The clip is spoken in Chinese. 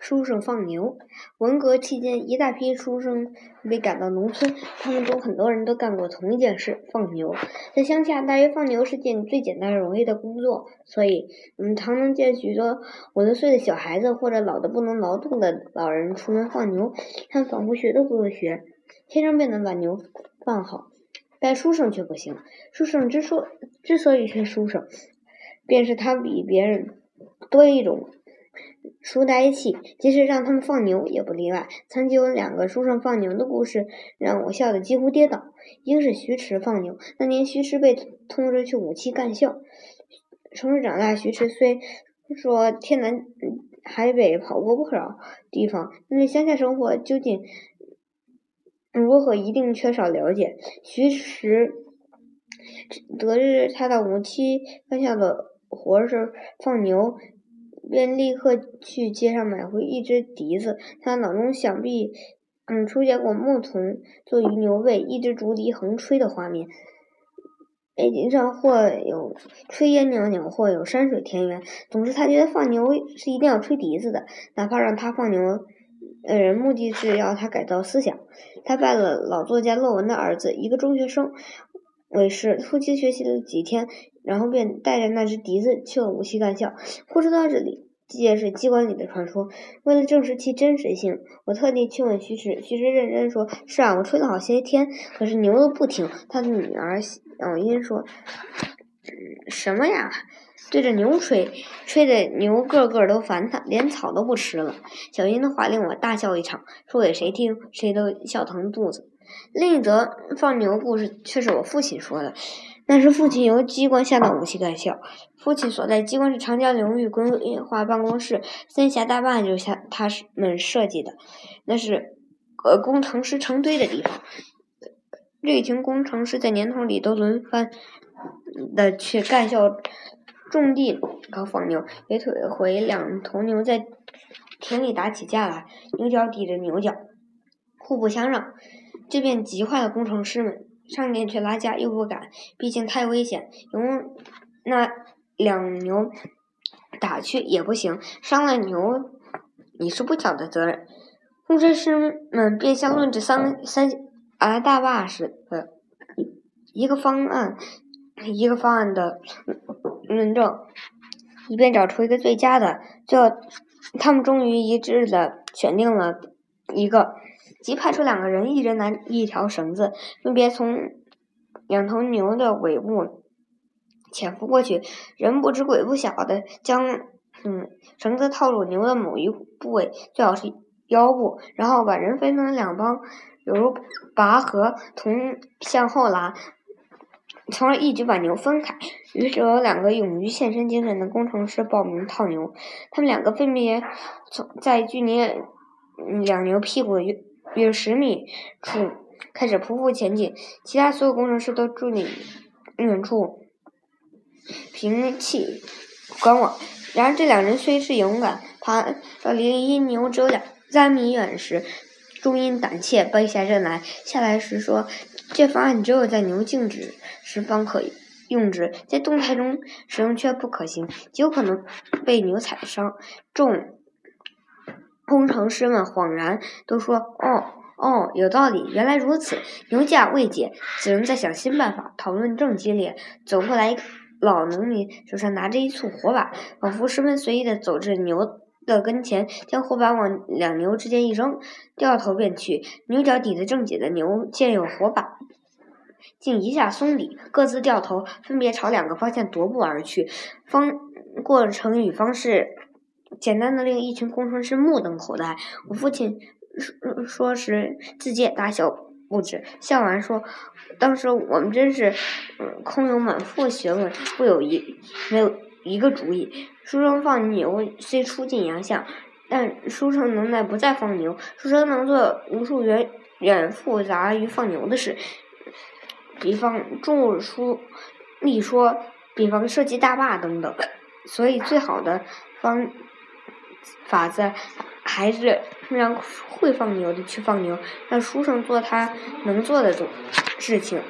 书生放牛。文革期间，一大批书生被赶到农村，他们中很多人都干过同一件事——放牛。在乡下，大约放牛是件最简单容易的工作，所以，我们，常能见许多五六岁的小孩子或者老的不能劳动的老人出门放牛。他们仿佛学都不用学，天生便能把牛放好。但书生却不行。书生之所之所以是书生，便是他比别人多一种。书呆气，即使让他们放牛也不例外。曾经有两个书生放牛的故事，让我笑得几乎跌倒。一个是徐迟放牛，那年徐迟被通知去武器干校。城市长大，徐迟虽说天南海北跑过不少地方，但对乡下生活究竟如何，一定缺少了解。徐迟得知他的武器干校的活是放牛。便立刻去街上买回一只笛子。他脑中想必嗯出现过牧童坐于牛背，一只竹笛横吹的画面。背景上或有炊烟袅袅，或有山水田园。总之，他觉得放牛是一定要吹笛子的，哪怕让他放牛的人目的是要他改造思想。他拜了老作家骆文的儿子，一个中学生为师，夫妻学习了几天。然后便带着那只笛子去了无锡干校。故事到这里皆是机关里的传说。为了证实其真实性，我特地去问徐迟。徐迟认真说：“是啊，我吹了好些天，可是牛都不听。”他的女儿小英说：“什么呀？对着牛吹，吹的牛个个都烦他，连草都不吃了。”小英的话令我大笑一场，说给谁听，谁都笑疼肚子。另一则放牛故事却是我父亲说的。那是父亲由机关下到武器干校。父亲所在机关是长江流域规划办公室，三峡大坝就是他们设计的。那是呃工程师成堆的地方，这群工程师在年头里都轮番的去干校种地搞放牛。有腿回，两头牛在田里打起架来，牛角抵着牛角，互不相让，这便急坏了工程师们。上前去拉架又不敢，毕竟太危险。用那两牛打去也不行，伤了牛你是不小的责任。工程师们便像论这三三啊大坝似的，一个方案一个方案的论证，以便找出一个最佳的。最后，他们终于一致的选定了一个。即派出两个人，一人拿一条绳子，分别从两头牛的尾部潜伏过去，人不知鬼不晓的将嗯绳子套入牛的某一部位，最好是腰部，然后把人分成两帮，犹如拔河同向后拉，从而一举把牛分开。于是有两个勇于献身精神的工程师报名套牛，他们两个分别从在距离两牛屁股约十米处开始匍匐前进，其他所有工程师都伫立远处，屏气观望。然而，这两人虽是勇敢，爬到离牛只有两三米远时，终因胆怯背下阵来。下来时说：“这方案只有在牛静止时方可用之，在动态中使用却不可行，极有可能被牛踩伤。”重。工程师们恍然，都说：“哦，哦，有道理，原来如此。”牛架未解，只能再想新办法。讨论正激烈，走过来，老农民手上拿着一簇火把，仿佛十分随意的走至牛的跟前，将火把往两牛之间一扔，掉头便去。牛角抵得正紧的牛见有火把，竟一下松离，各自掉头，分别朝两个方向踱步而去。方过程与方式。简单的令一群工程师目瞪口呆。我父亲说说是自己也大笑不止，笑完说：“当时我们真是嗯空有满腹学问，不有一没有一个主意。书生放牛虽出尽洋相，但书生能耐不在放牛。书生能做无数远远复杂于放牛的事，比方著书立说，比方设计大坝等等。所以最好的方。”法子还是让会放牛的去放牛，让书生做他能做的事情。